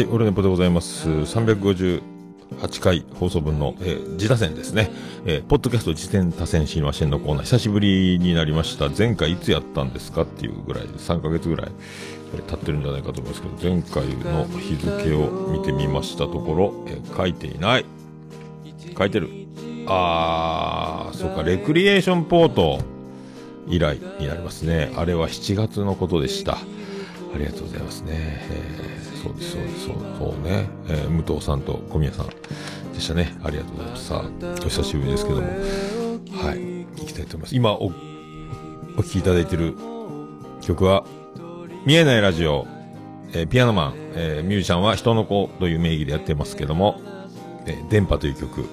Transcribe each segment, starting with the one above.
はい、オルネポでございます。358回放送分の、えー、自他戦ですね。えー、ポッドキャスト自戦他戦知りませんのコーナー、久しぶりになりました。前回いつやったんですかっていうぐらい、3ヶ月ぐらい、えー、経ってるんじゃないかと思いますけど、前回の日付を見てみましたところ、えー、書いていない。書いてる。あー、そうか、レクリエーションポート以来になりますね。あれは7月のことでした。ありがとうございますね。えーそうです、そうです、そうね、えー、武藤さんと小宮さんでしたね。ありがとうございます。さあ、お久しぶりですけども、はい、行きたいと思います。今お、お聴きいただいている曲は、見えないラジオ、えー、ピアノマン、えー、ミュージシャンは人の子という名義でやってますけども、えー、電波という曲、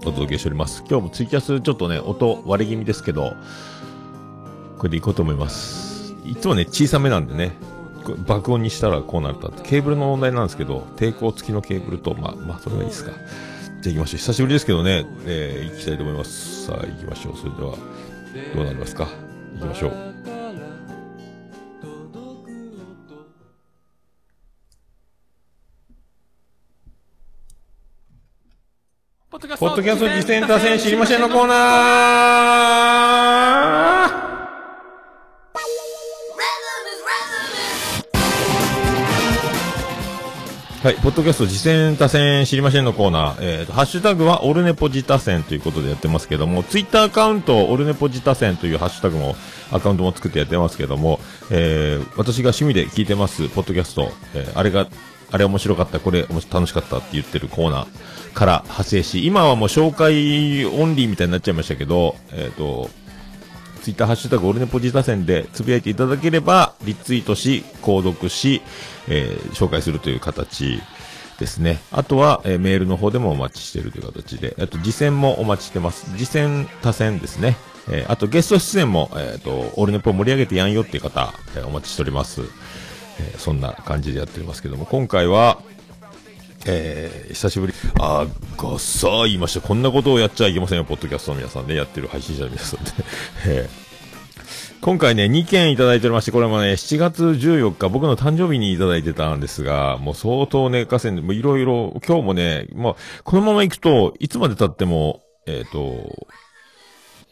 お届けしております。今日もツイキャスちょっとね、音割れ気味ですけど、これでいこうと思います。いつもね、小さめなんでね、爆音にしたらこうなったってケーブルの問題なんですけど抵抗付きのケーブルとまあまあそれはいいですか。じゃあ行きましょう。久しぶりですけどね、えー、行きたいと思います。さあ行きましょう。それではどうなりますか？行きましょう。ポッドキャスト実践多戦知りませんのコーナーはい、ポッドキャスト次戦多戦知りませんのコーナー、えーと、ハッシュタグはオルネポジタ戦ということでやってますけども、ツイッターアカウントオルネポジタ戦というハッシュタグも、アカウントも作ってやってますけども、えー、私が趣味で聞いてます、ポッドキャスト、えー、あれが、あれ面白かった、これ楽しかったって言ってるコーナーから派生し、今はもう紹介オンリーみたいになっちゃいましたけど、えっ、ー、と、ツイッターハッシュタグオルネポジタ戦でつぶやいていただければ、リツイートし、購読し、えー、紹介するという形ですね。あとは、えー、メールの方でもお待ちしてるという形で、あと、次戦もお待ちしてます。次戦、他戦ですね。えー、あと、ゲスト出演も、えっ、ー、と、オールネポ盛り上げてやんよっていう方、えー、お待ちしております。えー、そんな感じでやっておりますけども、今回は、えー、久しぶり、あがさあ言いました。こんなことをやっちゃいけませんよ、ポッドキャストの皆さんね、やってる配信者の皆さんで。えー今回ね、2件いただいておりまして、これもね、7月14日、僕の誕生日にいただいてたんですが、もう相当ね、河川で、もういろいろ、今日もね、まあ、このまま行くと、いつまで経っても、えっ、ー、と、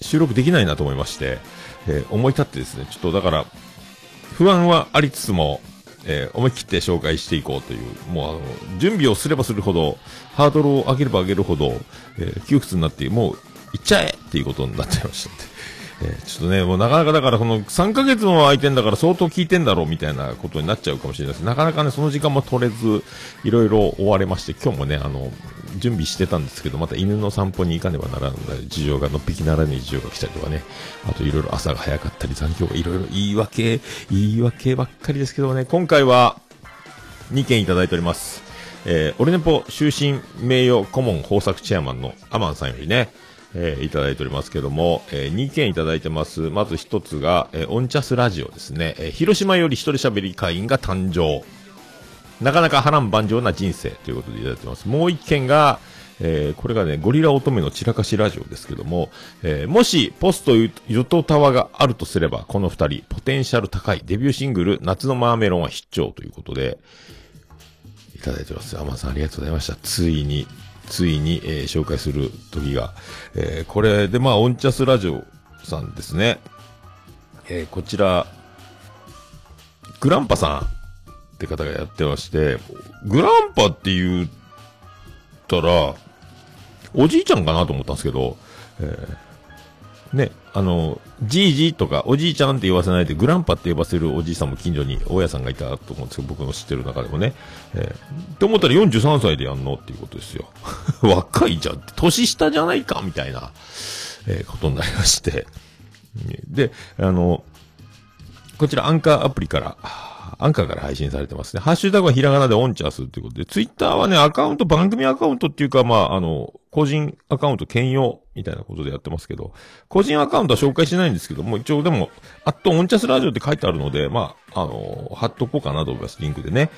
収録できないなと思いまして、えー、思い立ってですね、ちょっとだから、不安はありつつも、えー、思い切って紹介していこうという、もうあの、準備をすればするほど、ハードルを上げれば上げるほど、えー、窮屈になって、もう、行っちゃえっていうことになっちゃいましたので。えー、ちょっとね、もうなかなかだからこの3ヶ月も空いてんだから相当効いてんだろうみたいなことになっちゃうかもしれないです。なかなかね、その時間も取れず、いろいろ追われまして、今日もね、あの、準備してたんですけど、また犬の散歩に行かねばならない事情が、のっぴきならぬ事情が来たりとかね、あといろいろ朝が早かったり、残響がいろいろ言い訳、言い訳ばっかりですけどね、今回は2件いただいております。えー、オルネポ終身名誉顧問豊作チェアマンのアマンさんよりね、えー、いただいておりますけども、えー、2件いただいてます。まず1つが、えー、オンチャスラジオですね。えー、広島より一人喋り会員が誕生。なかなか波乱万丈な人生ということでいただいてます。もう1件が、えー、これがね、ゴリラ乙女の散らかしラジオですけども、えー、もし、ポストゆとたわがあるとすれば、この二人、ポテンシャル高いデビューシングル、夏のマーメロンは必聴ということで、いただいてます。アマさんありがとうございました。ついに、ついに、えー、紹介する時が、えー、これで、まあ、オンチャスラジオさんですね。えー、こちら、グランパさんって方がやってまして、グランパって言ったら、おじいちゃんかなと思ったんですけど、えー、ね、あの、じいじとかおじいちゃんって言わせないでグランパって呼ばせるおじいさんも近所に大家さんがいたと思うんですけど、僕の知ってる中でもね。えー、って思ったら43歳でやんのっていうことですよ。若いじゃん。年下じゃないかみたいな、えー、ことになりまして。で、あの、こちらアンカーアプリから、アンカーから配信されてますね。ハッシュタグはひらがなでオンチャスっていうことで、ツイッターはね、アカウント、番組アカウントっていうか、まあ、あの、個人アカウント兼用みたいなことでやってますけど、個人アカウントは紹介しないんですけども、一応でも、アットオンチャスラジオって書いてあるので、まあ、あの、貼っとこうかなと思います、リンクでね。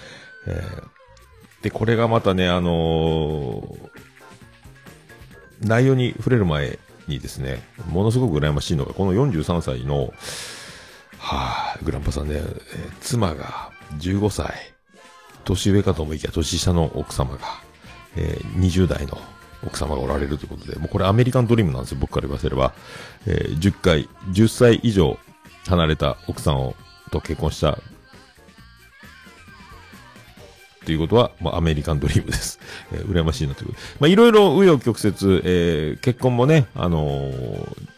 えー、で、これがまたね、あのー、内容に触れる前にですね、ものすごく羨ましいのが、この43歳の、はあ、グランパさんね、えー、妻が15歳。年上かと思いきや年下の奥様が、えー、20代の奥様がおられるということで、もうこれアメリカンドリームなんですよ、僕から言わせれば。えー、10回、10歳以上離れた奥さんを、と結婚したということは、まあ、アメリカンドリームです。えー、羨ましいなという。まあ、いろいろ紆余曲折、えー、結婚もね、あのー、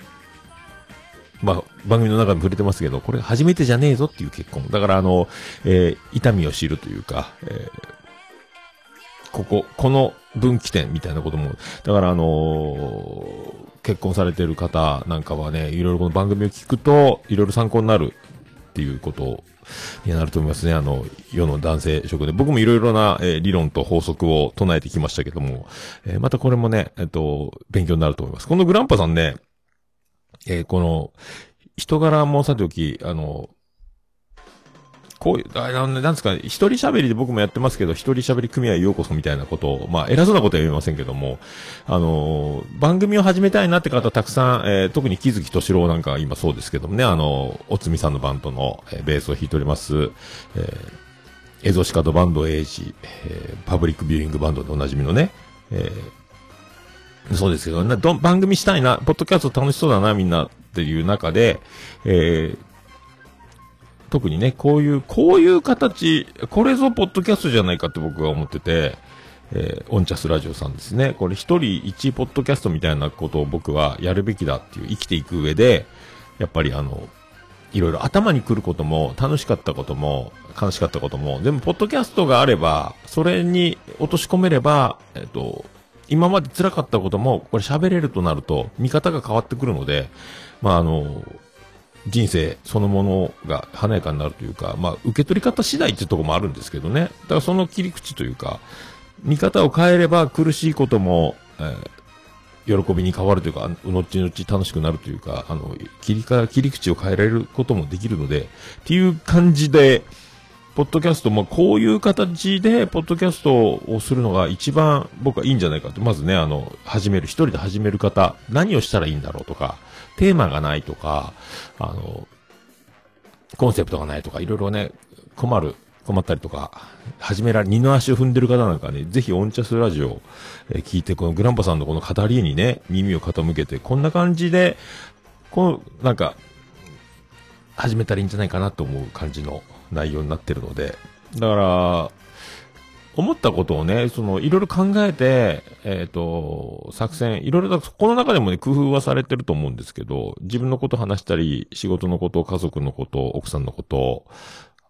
まあ、番組の中でも触れてますけど、これ初めてじゃねえぞっていう結婚。だからあの、えー、痛みを知るというか、えー、ここ、この分岐点みたいなことも、だからあのー、結婚されてる方なんかはね、いろいろこの番組を聞くと、いろいろ参考になるっていうことになると思いますね。あの、世の男性職で。僕もいろいろな、えー、理論と法則を唱えてきましたけども、えー、またこれもね、えっ、と、勉強になると思います。このグランパさんね、えー、この、人柄もさておき、あの、こういう、あの、なんですか、一人喋りで僕もやってますけど、一人喋り組合ようこそみたいなことを、まあ、偉そうなことは言えませんけども、あの、番組を始めたいなって方たくさん、えー、特に木月敏郎なんか今そうですけどもね、あの、おつみさんのバンドの、えー、ベースを弾いております、えー、エゾシカドバンドエイジ、えー、パブリックビューイングバンドでおなじみのね、えー、そうですけど、ね、ど番組したいな、ポッドキャスト楽しそうだな、みんなっていう中で、えー、特にね、こういう、こういう形、これぞポッドキャストじゃないかって僕は思ってて、えー、オンチャスラジオさんですね。これ一人一ポッドキャストみたいなことを僕はやるべきだっていう、生きていく上で、やっぱりあの、いろいろ頭に来ることも、楽しかったことも、悲しかったことも、でも、ポッドキャストがあれば、それに落とし込めれば、えっと、今まで辛かったことも、これ喋れるとなると、見方が変わってくるので、まあ、あの、人生そのものが華やかになるというか、まあ、受け取り方次第っていうとこもあるんですけどね。だからその切り口というか、見方を変えれば苦しいことも、えー、喜びに変わるというか、後々楽しくなるというか、あの、切りか、切り口を変えられることもできるので、っていう感じで、ポッドキャストもこういう形で、ポッドキャストをするのが一番僕はいいんじゃないかと。まずね、あの、始める、一人で始める方、何をしたらいいんだろうとか、テーマがないとか、あの、コンセプトがないとか、いろいろね、困る、困ったりとか、始められ、二の足を踏んでる方なんかね、ぜひオンチャスラジオ、え、聞いて、このグランパさんのこの語りにね、耳を傾けて、こんな感じで、この、なんか、始めたらいいんじゃないかなと思う感じの内容になってるので、だから、思ったことをね、その、いろいろ考えて、えっ、ー、と、作戦、いろいろこの中でもね、工夫はされてると思うんですけど、自分のこと話したり、仕事のこと、家族のこと、奥さんのこと、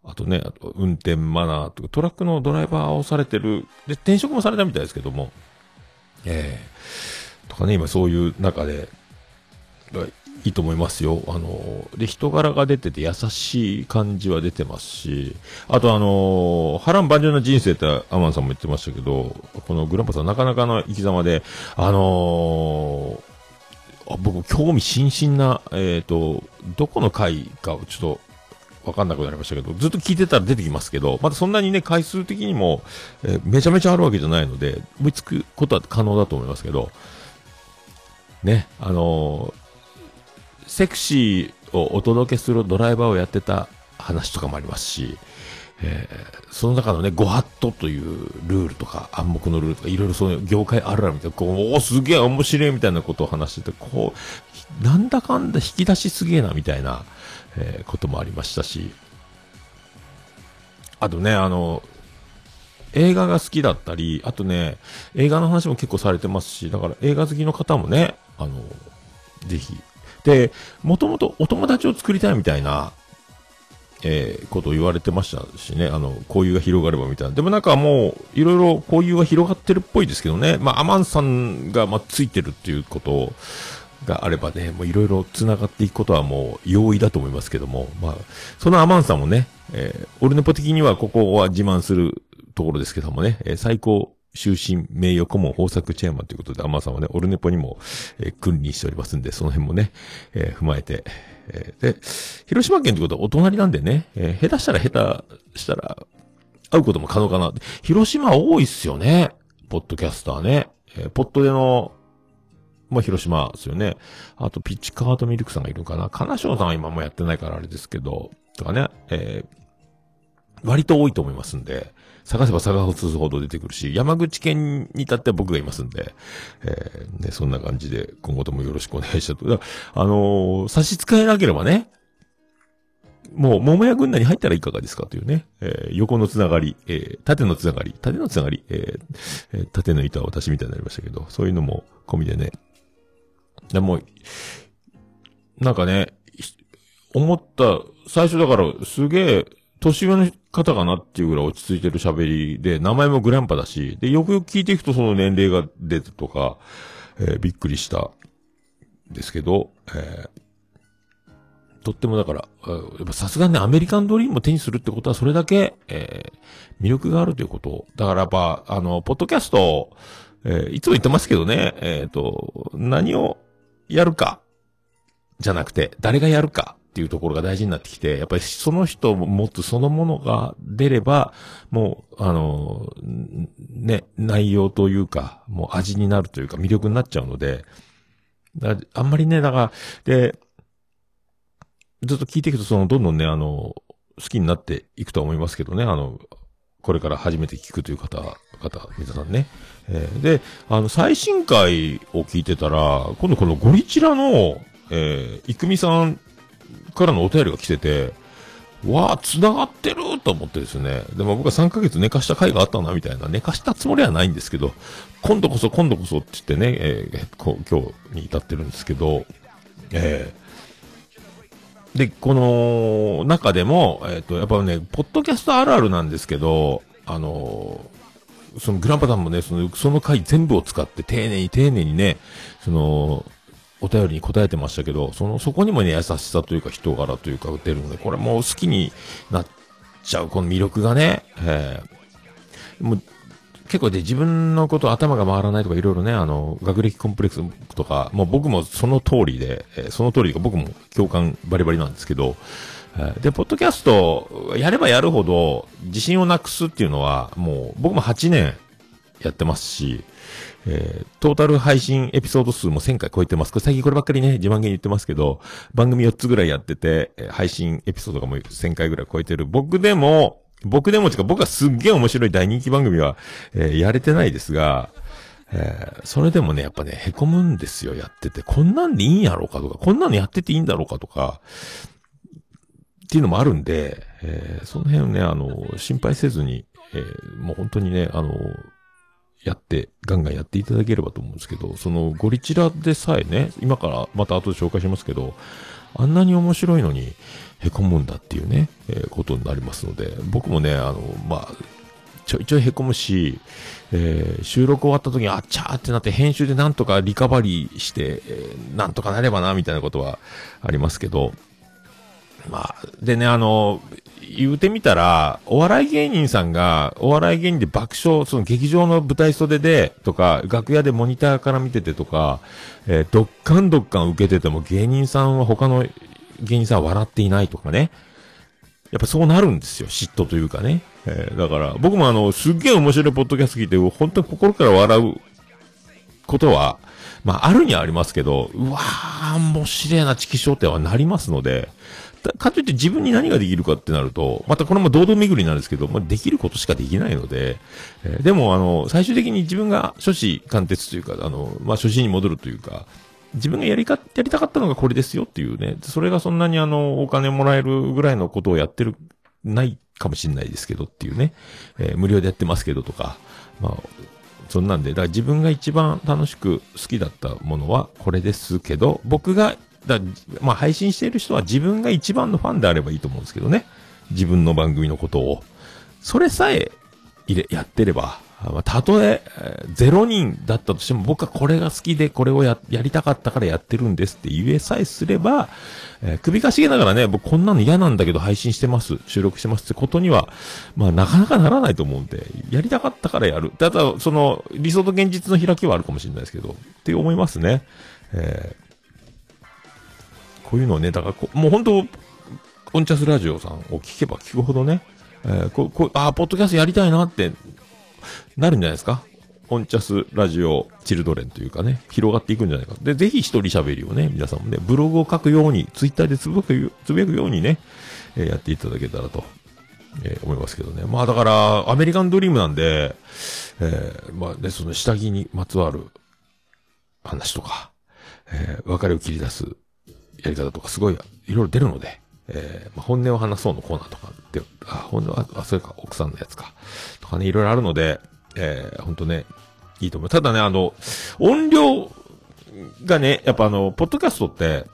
あとね、あと運転マナーとか、トラックのドライバーをされてる、で、転職もされたみたいですけども、ええー、とかね、今そういう中で、いいと思いますよ。あの、で、人柄が出てて優しい感じは出てますし、あとあの、波乱万丈な人生ってアマンさんも言ってましたけど、このグランパさんなかなかの生き様で、あのー、あ僕興味津々な、えっ、ー、と、どこの回かをちょっとわかんなくなりましたけど、ずっと聞いてたら出てきますけど、まだそんなにね、回数的にも、えー、めちゃめちゃあるわけじゃないので、追いつくことは可能だと思いますけど、ね、あのーセクシーをお届けするドライバーをやってた話とかもありますし、えー、その中のね、ご法度というルールとか、暗黙のルールとか、いろいろそういう業界あるあるみたいな、こう、おすげえ面白いみたいなことを話してて、こう、なんだかんだ引き出しすげえなみたいな、えー、こともありましたし、あとね、あの、映画が好きだったり、あとね、映画の話も結構されてますし、だから映画好きの方もね、あの、ぜひ、で、もともとお友達を作りたいみたいな、えー、ことを言われてましたしね、あの、交友が広がればみたいな。でもなんかもう、いろいろ交友は広がってるっぽいですけどね、まあ、アマンさんが、まあ、ついてるっていうことがあればね、もういろいろ繋がっていくことはもう容易だと思いますけども、まあ、そのアマンさんもね、えー、俺のポ的にはここは自慢するところですけどもね、えー、最高終身名誉顧問豊作チェアマンということで、アマさんはね、オルネポにも、えー、君臨しておりますんで、その辺もね、えー、踏まえて、えー、で、広島県ということはお隣なんでね、えー、下手したら下手したら、会うことも可能かな。広島多いっすよね。ポッドキャスターね。えー、ポッドでの、まあ、広島ですよね。あと、ピッチカードミルクさんがいるかな。金賞さんは今もやってないからあれですけど、とかね、えー、割と多いと思いますんで、探せば探すほど出てくるし、山口県に至っては僕がいますんで、えー、ね、そんな感じで今後ともよろしくお願いしたと。あのー、差し支えなければね、もう、桃屋軍団に入ったらいかがですかというね、えー、横のつながり、えー、縦のつながり、縦のつながり、えー、縦の板は私みたいになりましたけど、そういうのも込みでね。でも、なんかね、思った、最初だから、すげえ、年上の方かなっていうぐらい落ち着いてる喋りで、名前もグランパだし、で、よくよく聞いていくとその年齢が出てとか、えー、びっくりしたですけど、えー、とってもだから、やっぱさすがにね、アメリカンドリームを手にするってことはそれだけ、えー、魅力があるということ。だからやっぱ、あの、ポッドキャスト、えー、いつも言ってますけどね、えっ、ー、と、何をやるか、じゃなくて、誰がやるか。っていうところが大事になってきて、やっぱりその人を持つそのものが出れば、もう、あの、ね、内容というか、もう味になるというか魅力になっちゃうので、あんまりね、だから、で、ずっと聞いていくと、その、どんどんね、あの、好きになっていくと思いますけどね、あの、これから初めて聞くという方、方、皆さんね。えー、で、あの、最新回を聞いてたら、今度このゴリチラの、えー、いくみさんからのお便りが来てて、わあ、繋がってると思ってですね。でも僕は3ヶ月寝かした回があったな、みたいな。寝かしたつもりはないんですけど、今度こそ、今度こそって言ってね、えー、こ今日に至ってるんですけど、えー、で、この中でも、えっ、ー、と、やっぱね、ポッドキャストあるあるなんですけど、あのー、そのグランパさんもね、その、その回全部を使って丁寧に丁寧にね、その、お便りに答えてましたけど、その、そこにもね、優しさというか人柄というか出るので、これもう好きになっちゃう、この魅力がね、えー、もう、結構で自分のこと頭が回らないとかいろいろね、あの、学歴コンプレックスとか、もう僕もその通りで、えー、その通りが僕も共感バリバリなんですけど、えー、で、ポッドキャスト、やればやるほど自信をなくすっていうのは、もう僕も8年やってますし、えー、トータル配信エピソード数も1000回超えてます。これ最近こればっかりね、自慢げに言ってますけど、番組4つぐらいやってて、配信エピソードがもう1000回ぐらい超えてる。僕でも、僕でも、か僕はすっげえ面白い大人気番組は、えー、やれてないですが、えー、それでもね、やっぱね、凹むんですよ、やってて。こんなんでいいんやろうかとか、こんなのやってていいんだろうかとか、っていうのもあるんで、えー、その辺ね、あの、心配せずに、えー、もう本当にね、あの、やって、ガンガンやっていただければと思うんですけど、そのゴリチラでさえね、今からまた後で紹介しますけど、あんなに面白いのに凹むんだっていうね、えー、ことになりますので、僕もね、あの、まあ、ちょいちょい凹むし、えー、収録終わった時にあっちゃーってなって編集でなんとかリカバリーして、えー、なんとかなればな、みたいなことはありますけど、まあ、でね、あの、言うてみたら、お笑い芸人さんが、お笑い芸人で爆笑、その劇場の舞台袖で、とか、楽屋でモニターから見ててとか、えー、どっかんどっかん受けてても芸人さんは他の芸人さんは笑っていないとかね。やっぱそうなるんですよ。嫉妬というかね。えー、だから、僕もあの、すっげえ面白いポッドキャスト聞いて、本当に心から笑うことは、まあ、あるにはありますけど、うわー、面白いな、チキショーってはなりますので、かといって自分に何ができるかってなると、またこれも堂々巡りなんですけど、まあ、できることしかできないので、えー、でもあの、最終的に自分が初子貫徹というか、あの、まあ、初心に戻るというか、自分がやりか、やりたかったのがこれですよっていうね、それがそんなにあの、お金もらえるぐらいのことをやってる、ないかもしれないですけどっていうね、えー、無料でやってますけどとか、まあ、そんなんで、だから自分が一番楽しく好きだったものはこれですけど、僕がだまあ、配信している人は自分が一番のファンであればいいと思うんですけどね。自分の番組のことを。それさえ、入れ、やってれば、ま、たとえ、0人だったとしても、僕はこれが好きで、これをや、やりたかったからやってるんですって言えさえすれば、えー、首かしげながらね、僕こんなの嫌なんだけど配信してます、収録してますってことには、まあなかなかならないと思うんで、やりたかったからやる。ただ、その、理想と現実の開きはあるかもしれないですけど、って思いますね。えーこういうのをね、だからこ、もう本当、オンチャスラジオさんを聞けば聞くほどね、えー、こ、こ、ああ、ポッドキャストやりたいなって、なるんじゃないですか？オンチャスラジオチルドレンというかね、広がっていくんじゃないか。で、ぜひ一人喋りをね、皆さんもね、ブログを書くように、ツイッターでつぶくつぶやくようにね、えー、やっていただけたらとえー、思いますけどね。まあだから、アメリカンドリームなんで、えー、まあね、その下着にまつわる話とか、えー、別れを切り出すやり方とかすごいいろいろ出るので、えー、まあ、本音を話そうのコーナーとかで、あ、本音は、あ、それか、奥さんのやつか。とかね、いろいろあるので、えー、ほんとね、いいと思う。ただね、あの、音量がね、やっぱあの、ポッドキャストって、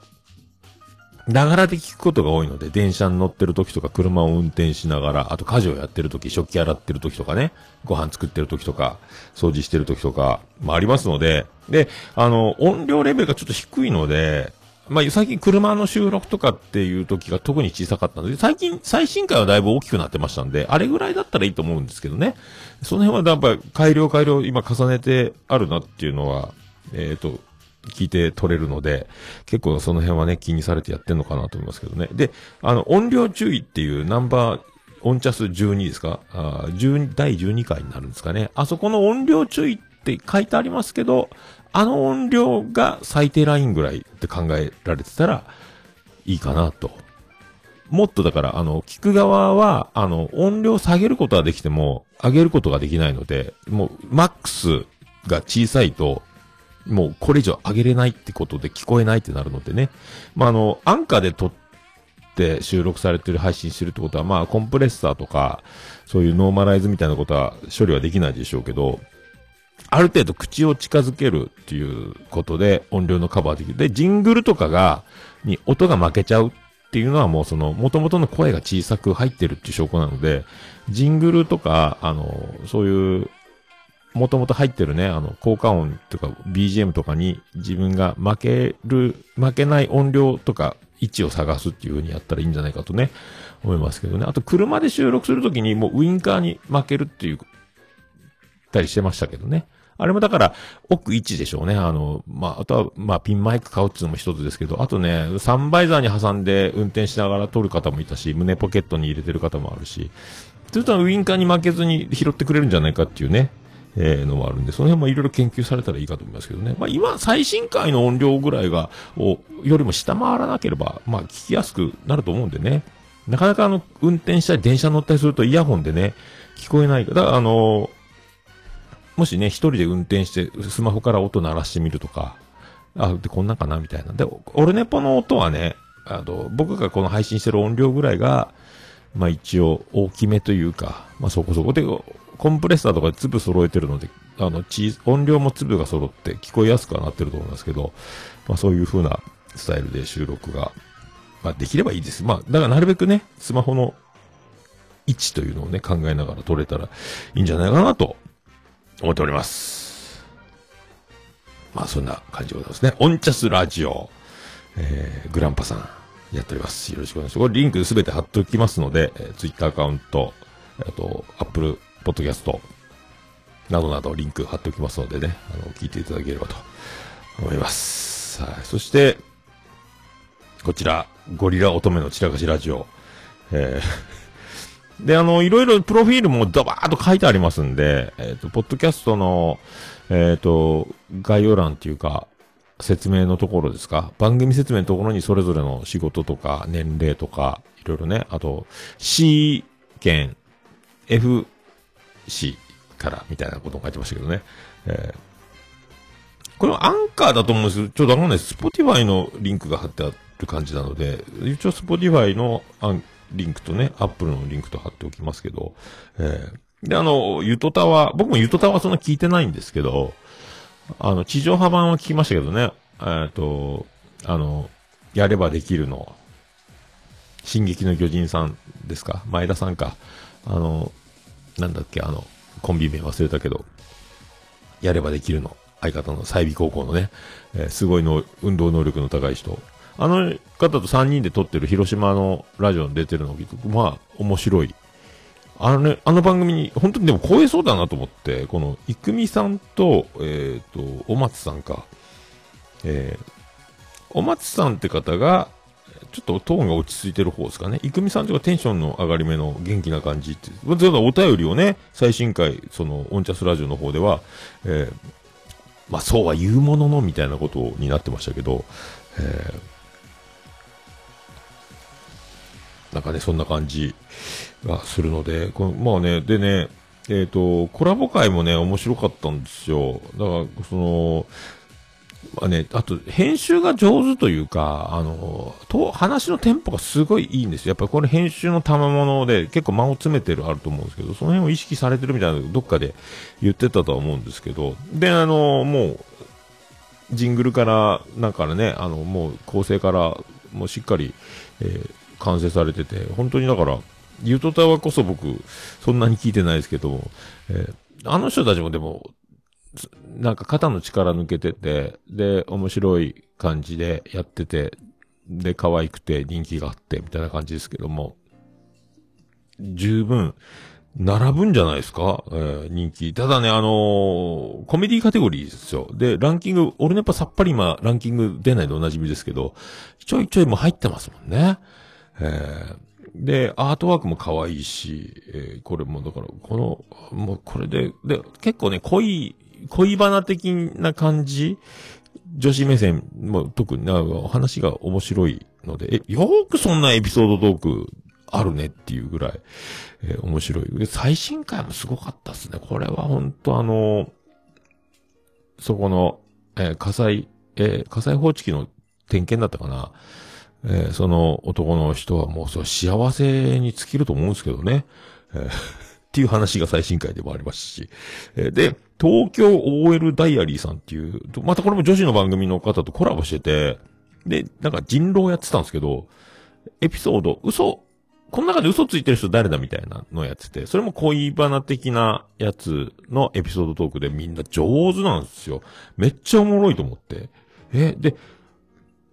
ながらで聞くことが多いので、電車に乗ってる時とか、車を運転しながら、あと家事をやってる時、食器洗ってる時とかね、ご飯作ってる時とか、掃除してる時とか、まあありますので、で、あの、音量レベルがちょっと低いので、まあ、最近車の収録とかっていう時が特に小さかったので、最近、最新回はだいぶ大きくなってましたんで、あれぐらいだったらいいと思うんですけどね。その辺はやっぱり改良改良今重ねてあるなっていうのは、えっ、ー、と、聞いて取れるので、結構その辺はね、気にされてやってんのかなと思いますけどね。で、あの、音量注意っていうナンバー、音チャス12ですか？あ12第12回になるんですかね。あそこの音量注意って書いてありますけど、あの音量が最低ラインぐらいって考えられてたらいいかなと。もっとだから、あの、聞く側は、あの、音量下げることはできても、上げることができないので、もう、マックスが小さいと、もうこれ以上上げれないってことで聞こえないってなるのでね。まあ、あの、アンカーで撮って収録されてる配信してるってことは、まあ、コンプレッサーとか、そういうノーマライズみたいなことは処理はできないでしょうけど、ある程度口を近づけるっていうことで音量のカバーできる。で、ジングルとかが、に音が負けちゃうっていうのはもうその、元々の声が小さく入ってるっていう証拠なので、ジングルとか、あの、そういう、もともと入ってるね、あの、効果音とか BGM とかに自分が負ける、負けない音量とか位置を探すっていう風にやったらいいんじゃないかとね、思いますけどね。あと車で収録するときにもうウインカーに負けるっていうたりしてましたけどね。あれもだから、奥1でしょうね。あの、まあ、あとは、まあ、ピンマイク買うっていうのも一つですけど、あとね、サンバイザーに挟んで運転しながら撮る方もいたし、胸ポケットに入れてる方もあるし、それとウインカーに負けずに拾ってくれるんじゃないかっていうね、えー、のもあるんで、その辺もいろいろ研究されたらいいかと思いますけどね。まあ、今、最新回の音量ぐらいが、を、よりも下回らなければ、まあ、聞きやすくなると思うんでね。なかなかあの、運転したり電車乗ったりするとイヤホンでね、聞こえない。だから、あのもしね、一人で運転して、スマホから音鳴らしてみるとか、あ、で、こんなんかなみたいな。で、オルネポの音はね、あの、僕がこの配信してる音量ぐらいが、まあ一応大きめというか、まあそこそこで、コンプレッサーとかで粒揃えてるので、あの、音量も粒が揃って聞こえやすくはなってると思いますけど、まあそういう風なスタイルで収録が、まあできればいいです。まあ、だからなるべくね、スマホの位置というのをね、考えながら撮れたらいいんじゃないかなと思っております。まあそんな感じでございますね。オンチャスラジオ、えー、グランパさん、やっております。よろしくお願いします。これリンクすべて貼っておきますので、えー、ツイッターアカウント、あと、アップルポッドキャスト、などなどリンク貼っておきますのでね、あの、聞いていただければと思います。はい。そして、こちら、ゴリラ乙女の散らかしラジオ、えーで、あの、いろいろプロフィールもドバーっと書いてありますんで、えっ、ー、と、ポッドキャストの、えっ、ー、と、概要欄っていうか、説明のところですか番組説明のところにそれぞれの仕事とか、年齢とか、いろいろね、あと、C 県、F C からみたいなことを書いてましたけどね。えー、これはアンカーだと思うんですけど、ちょっとわかんないです。スポティファイのリンクが貼ってある感じなので、一応スポティファイのアンリンクとね、アップルのリンクと貼っておきますけど、えー、で、あの、ゆとたわ、僕もゆとたわそんな聞いてないんですけど、あの、地上波版は聞きましたけどね、えっ、と、あの、やればできるの、進撃の巨人さんですか？前田さんか？あの、なんだっけ、あの、コンビ名忘れたけど、やればできるの、相方の済美高校のね、えー、すごいの、運動能力の高い人、あの方と3人で撮ってる広島のラジオに出てるのを聞くと、まあ、面白い。あのね、あの番組に、本当にでも超えそうだなと思って、この、いくみさんと、えっ、ー、と、お松さんか。えー、お松さんって方が、ちょっとトーンが落ち着いてる方ですかね。いくみさんとかテンションの上がり目の元気な感じって。お便りをね、最新回、その、オンチャスラジオの方では、えー、まあそうは言うもののみたいなことになってましたけど、えーなんかね、そんな感じがするので、このまあね、でね、えっ、と、コラボ会もね、面白かったんですよ。だから、その、まあね、あと、編集が上手というか、あの、と、話のテンポがすごいいいんですよ。やっぱりこれ編集の賜物で結構間を詰めてるあると思うんですけど、その辺を意識されてるみたいなどっかで言ってたとは思うんですけど、で、あの、もう、ジングルから、なんかね、あの、もう構成から、もうしっかり、えー、完成されてて、本当にだから、ユートタワーこそ僕、そんなに聞いてないですけど、えー、あの人たちもでも、なんか肩の力抜けてて、で、面白い感じでやってて、で、可愛くて人気があって、みたいな感じですけども、十分、並ぶんじゃないですか？えー、人気。ただね、あのー、コメディカテゴリーですよ。で、ランキング、俺ねやっぱさっぱり今、ランキング出ないでおなじみですけど、ちょいちょいも入ってますもんね。えー、で、アートワークも可愛いし、えー、これもだから、この、もうこれで、で、結構ね、濃い恋バナ的な感じ？女子目線も特になお話が面白いので、え、よくそんなエピソードトークあるねっていうぐらい、えー、面白い。で、最新回もすごかったっすね。これは本当あのー、そこの、えー、火災、え、火災報知器の点検だったかな？えー、その男の人はもうそう幸せに尽きると思うんですけどね。えー っていう話が最新回でもありますし。えで、東京 OL ダイアリーさんっていう、またこれも女子の番組の方とコラボしてて、で、なんか人狼やってたんですけど、エピソード、嘘、この中で嘘ついてる人誰だみたいなのやってて、それも恋バナ的なやつのエピソードトークでみんな上手なんですよ。めっちゃおもろいと思って。え、で、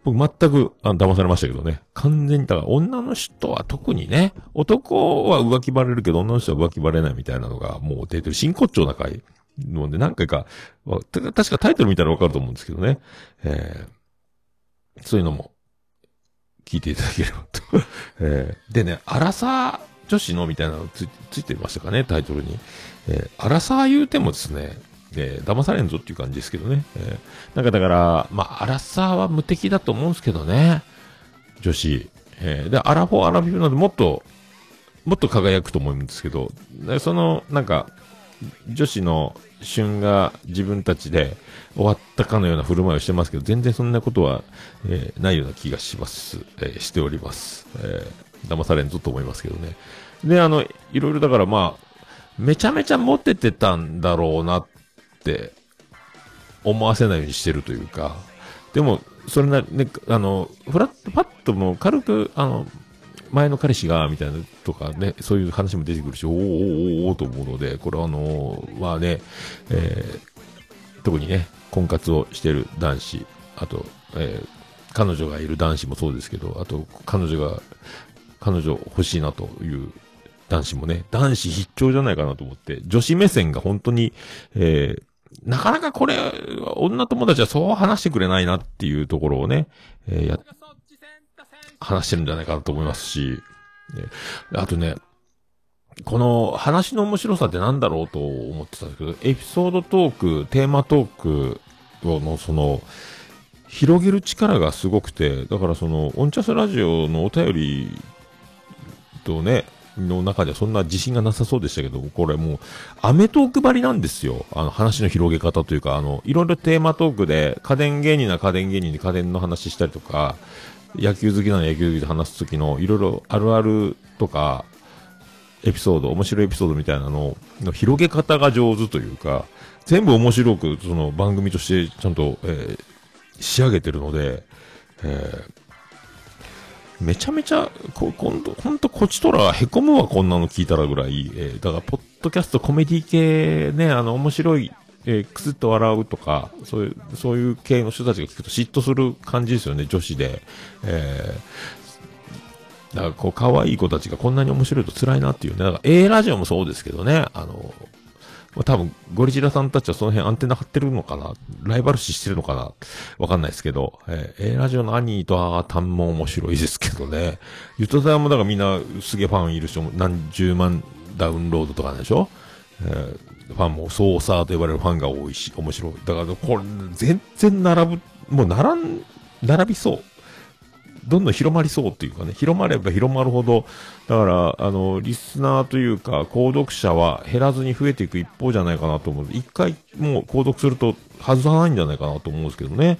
僕全く、あ騙されましたけどね。完全に、だから女の人は特にね、男は浮気バレるけど女の人は浮気バレないみたいなのがもう出てる真骨頂な回ので何回か、確かタイトル見たらわかると思うんですけどね。えー、そういうのも聞いていただければと。えー、でね、アラサー女子のみたいなのつついてましたかね、タイトルに。えー、アラサー言うてもですね、え、騙されんぞっていう感じですけどね。えー、なんかだから、まあ、アラサーは無敵だと思うんですけどね。女子。えー、で、アラフォー、アラフィフなのでもっと、もっと輝くと思うんですけど、その、なんか、女子の旬が自分たちで終わったかのような振る舞いをしてますけど、全然そんなことは、えー、ないような気がします。えー、しております。え、騙されんぞと思いますけどね。で、あの、いろいろだからまあ、めちゃめちゃモテてたんだろうなっって思わせないようにしてるというか、でも、それな、ね、あの、フラット、パッとも軽く、あの、前の彼氏が、みたいなとかね、そういう話も出てくるし、おーおーおおと思うので、これはあのまあね、えー、特にね、婚活をしてる男子、あと、えー、彼女がいる男子もそうですけど、あと、彼女が、彼女欲しいなという男子もね、男子必聴じゃないかなと思って、女子目線が本当に、えー、なかなかこれ、女友達はそう話してくれないなっていうところをね、えー、や、話してるんじゃないかなと思いますし、あとね、この話の面白さって何だろうと思ってたんですけど、エピソードトーク、テーマトークのその、広げる力がすごくて、だからその、オンチャスラジオのお便りとね、の中ではそんな自信がなさそうでしたけど、これもう、アメトーク張りなんですよ。あの、話の広げ方というか、あの、いろいろテーマトークで、家電芸人な家電芸人で家電の話したりとか、野球好きな野球好きで話すときの、いろいろあるあるとか、エピソード、面白いエピソードみたいなのの広げ方が上手というか、全部面白く、その番組としてちゃんと、えー、仕上げてるので、えーめちゃめちゃ、こ、今度、ほんとこちとらへこむわ、こんなの聞いたらぐらい。えー、だから、ポッドキャストコメディ系ね、あの、面白い、えー、くすっと笑うとか、そういう、そういう系の人たちが聞くと嫉妬する感じですよね、女子で。えー、だから、こう、可愛い子たちがこんなに面白いと辛いなっていうね。だから、A ラジオもそうですけどね、あの、多分、ゴリジラさんたちはその辺アンテナ張ってるのかな？ライバル視してるのかな？わかんないですけど、えー、A ラジオの兄とはタンも面白いですけどね。ゆとたもだからみんなすげえファンいる人も何十万ダウンロードとかでしょ？えー、ファンもソーサーと呼ばれるファンが多いし、面白い。だからこれ全然並ぶ、もう並ん、並びそう。どんどん広まりそうというかね、広まれば広まるほど、だから、あの、リスナーというか、購読者は減らずに増えていく一方じゃないかなと思う。一回もう購読すると外さないんじゃないかなと思うんですけどね。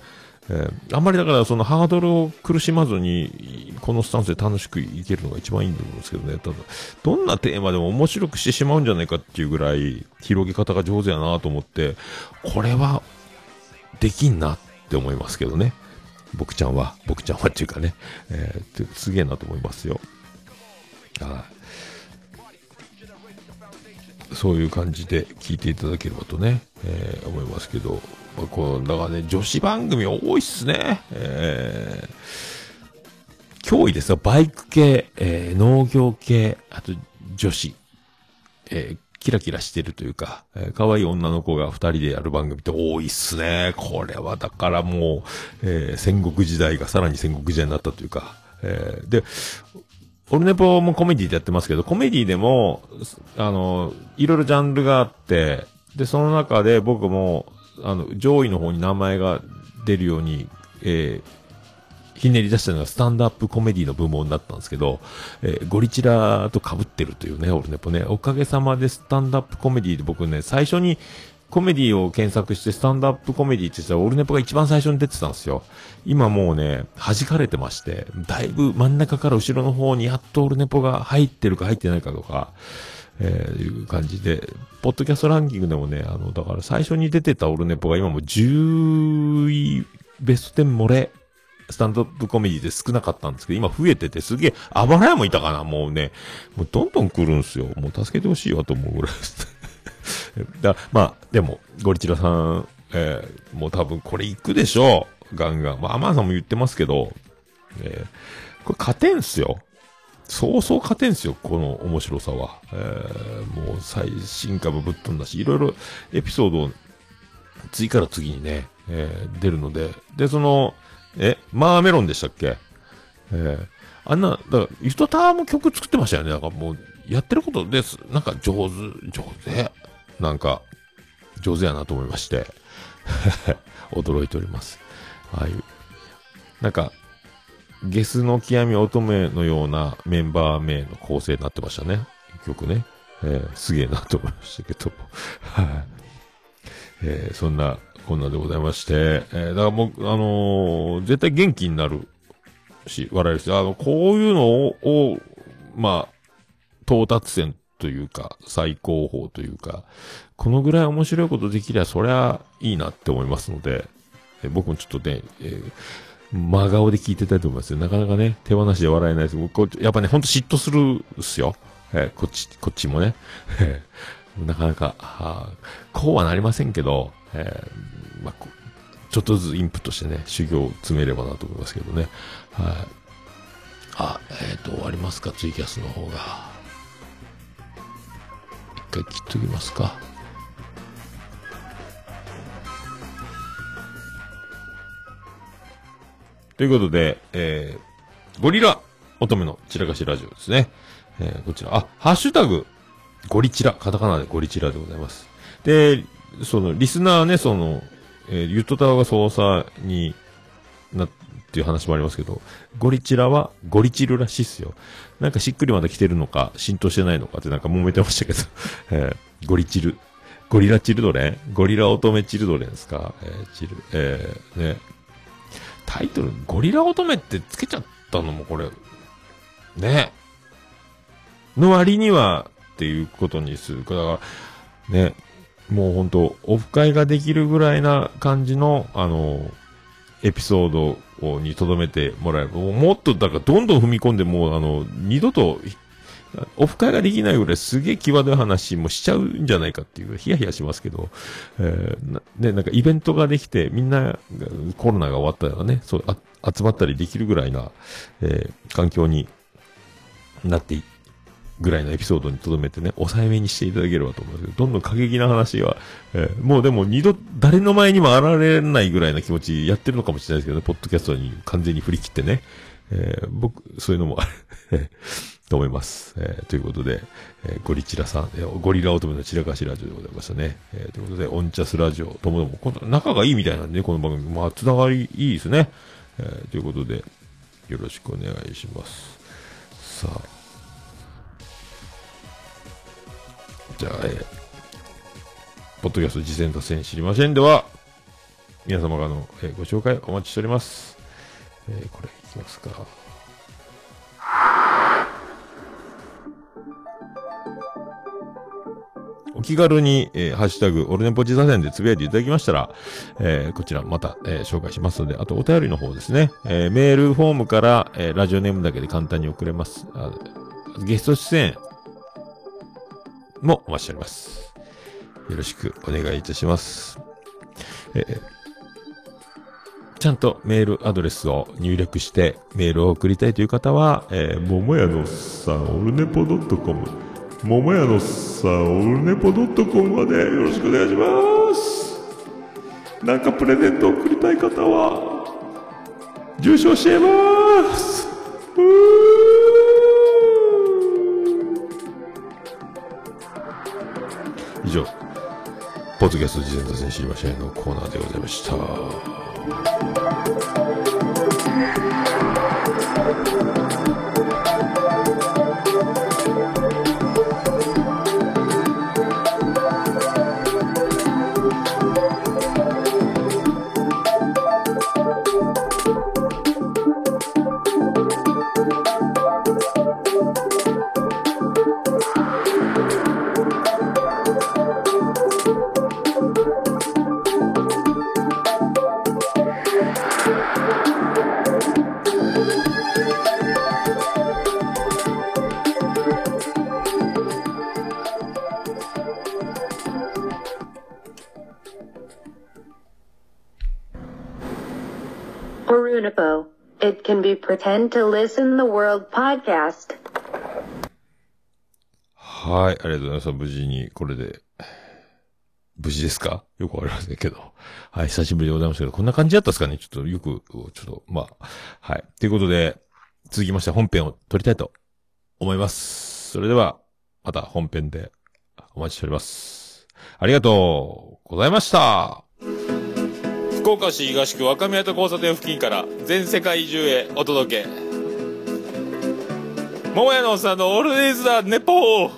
えー、あんまりだからそのハードルを苦しまずに、このスタンスで楽しくいけるのが一番いいんだと思うんですけどね。ただ、どんなテーマでも面白くしてしまうんじゃないかっていうぐらい、広げ方が上手やなと思って、これは、できんなって思いますけどね。僕ちゃんは、僕ちゃんはっていうかね、えー、すげえなと思いますよ。はい。そういう感じで聞いていただければとね、えー、思いますけど、まあ、この、だからね、女子番組多いっすね。えー、脅威ですよ。バイク系、えー、農業系、あと女子、えー、キラキラしてるというか、えー、可愛い女の子が二人でやる番組って多いっすね。これはだからもう、えー、戦国時代がさらに戦国時代になったというか、えー、で、オルネポもコメディでやってますけど、コメディでも、あの、いろいろジャンルがあって、で、その中で僕も、あの、上位の方に名前が出るように、えー、ひねり出したのがスタンドアップコメディの部門だったんですけど、えー、ゴリチラと被ってるというね、俺ね、ね、おかげさまでスタンドアップコメディで僕ね、最初にコメディを検索してスタンドアップコメディって言ったらオルネポが一番最初に出てたんですよ。今もうね、弾かれてまして、だいぶ真ん中から後ろの方にやっとオルネポが入ってるか入ってないかとか、えー、いう感じで、ポッドキャストランキングでもね、あの、だから最初に出てたオルネポが今も10位、ベスト10漏れ、スタンドアップコメディで少なかったんですけど、今増えててすげえ、あばら屋もいたかなもうね、もうどんどん来るんすよ。もう助けてほしいわと思うぐらいです。だまあ、でも、ゴリチラさん、えー、もう多分これ行くでしょう。ガンガン。まあ、アマンさんも言ってますけど、えー、これ勝てんすよ。そうそう勝てんすよ、この面白さは。えー、もう最新株ぶっ飛んだし、いろいろエピソード次から次にね、えー、出るので、で、その、え、マーメロンでしたっけ？えー、あんな、だから、ユトターも曲作ってましたよね。だからもう、やってることです。なんか上手、上手。なんか、上手やなと思いまして、驚いております。ああいう、なんか、ゲスの極み乙女のようなメンバー名の構成になってましたね。曲ね。えー、すげえなと思いましたけど。はい。えー、そんな、こんなでございまして、えー、だからもう、あのー、絶対元気になるし、笑えるし、あの、こういうのを、をまあ、到達線というか、最高峰というか、このぐらい面白いことできりゃ、そりゃいいなって思いますので、え僕もちょっとね、えー真顔で聞いてたいと思いますよ。なかなかね、手放しで笑えないです。こやっぱね、ほんと嫉妬するっすよ。えー、こっち、こっちもね。なかなか、は、こうはなりませんけど、えー、まあ、ちょっとずつインプットしてね、修行を詰めればなと思いますけどね。はい、あ。えっ、ー、と、終わりますか、ツイキャスの方が。一回切っときますか。ということで、えー、ゴリラ乙女の散らかしラジオですね。えー、こちら、あ、ハッシュタグ、ゴリチラ、カタカナでゴリチラでございます。で、その、リスナーね、その、えー、ユットタワーが操作になっていう話もありますけど、ゴリチラはゴリチルらしいっすよ。なんかしっくりまだ来てるのか、浸透してないのかってなんか揉めてましたけど、えー、ゴリチル。ゴリラチルドレン？ゴリラ乙女チルドレンですか？えー、チル、えー、ね。タイトル、ゴリラ乙女ってつけちゃったのもこれ、ね。の割にはっていうことにする。だから、ね、もうほんと、オフ会ができるぐらいな感じの、あの、エピソードに留めてもらえる。もっと、だからどんどん踏み込んで、もう、あの、二度と、オフ会ができないぐらいすげえ際どい話もしちゃうんじゃないかっていう、ヒヤヒヤしますけど、えー、ね、なんかイベントができて、みんなコロナが終わったらね、そう、あ集まったりできるぐらいな、えー、環境になっていぐらいのエピソードに留めてね、抑えめにしていただければと思いますけど、どんどん過激な話は、えー、もうでも二度、誰の前にも現れないぐらいな気持ちやってるのかもしれないですけどね、ポッドキャストに完全に振り切ってね、えー、僕、そういうのもある と思います。えー、ということで、えー、ゴリチラさん、えー、ゴリラ乙女の散らかしラジオでございましたね。えー、ということで、オンチャスラジオともども、今度仲がいいみたいなんで、ね、この番組、まあ、つながりいいですね。えー、ということで、よろしくお願いします。さあ。じゃあ、えー、ポッドキャスト事前達成知りませんでは、皆様からの、えーご紹介お待ちしております。えーこれいきますか。お気軽に、えーハッシュタグ、オルネポジザセンでつぶやいていただきましたら、えーこちらまた、えー紹介しますので、あとお便りの方ですね、えーメールフォームから、えーラジオネームだけで簡単に送れます。ゲスト出演もお待ちしております。よろしくお願いいたします。えちゃんとメールアドレスを入力してメールを送りたいという方は、えー、ももやのさん、オルネポドットコム、ももやのさん、オルネポドットコムまでよろしくお願いします。なんかプレゼントを送りたい方は、住所教えます。うーポッドキャスト事前達成知りませんのコーナーでございました。Runipo. It can be pretend to listen the world podcast. はい、ありがとうございます。無事に、これで、無事ですか？よくわかりませんけど。はい、久しぶりでございましたけど、こんな感じだったですかね？ちょっとよく、ちょっと、まあ、はい。ということで、続きまして本編を撮りたいと思います。それでは、また本編でお待ちしております。ありがとうございました。福岡市東区若宮と交差点付近から全世界中へお届け。桃屋のおっさんのオールディーズだ、ネポー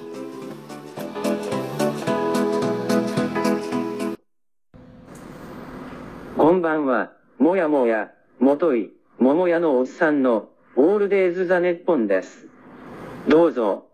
こんばんは、もやもや、もとい、桃屋のおっさんの、オールデイズ・ザ・ネッポンです。どうぞ、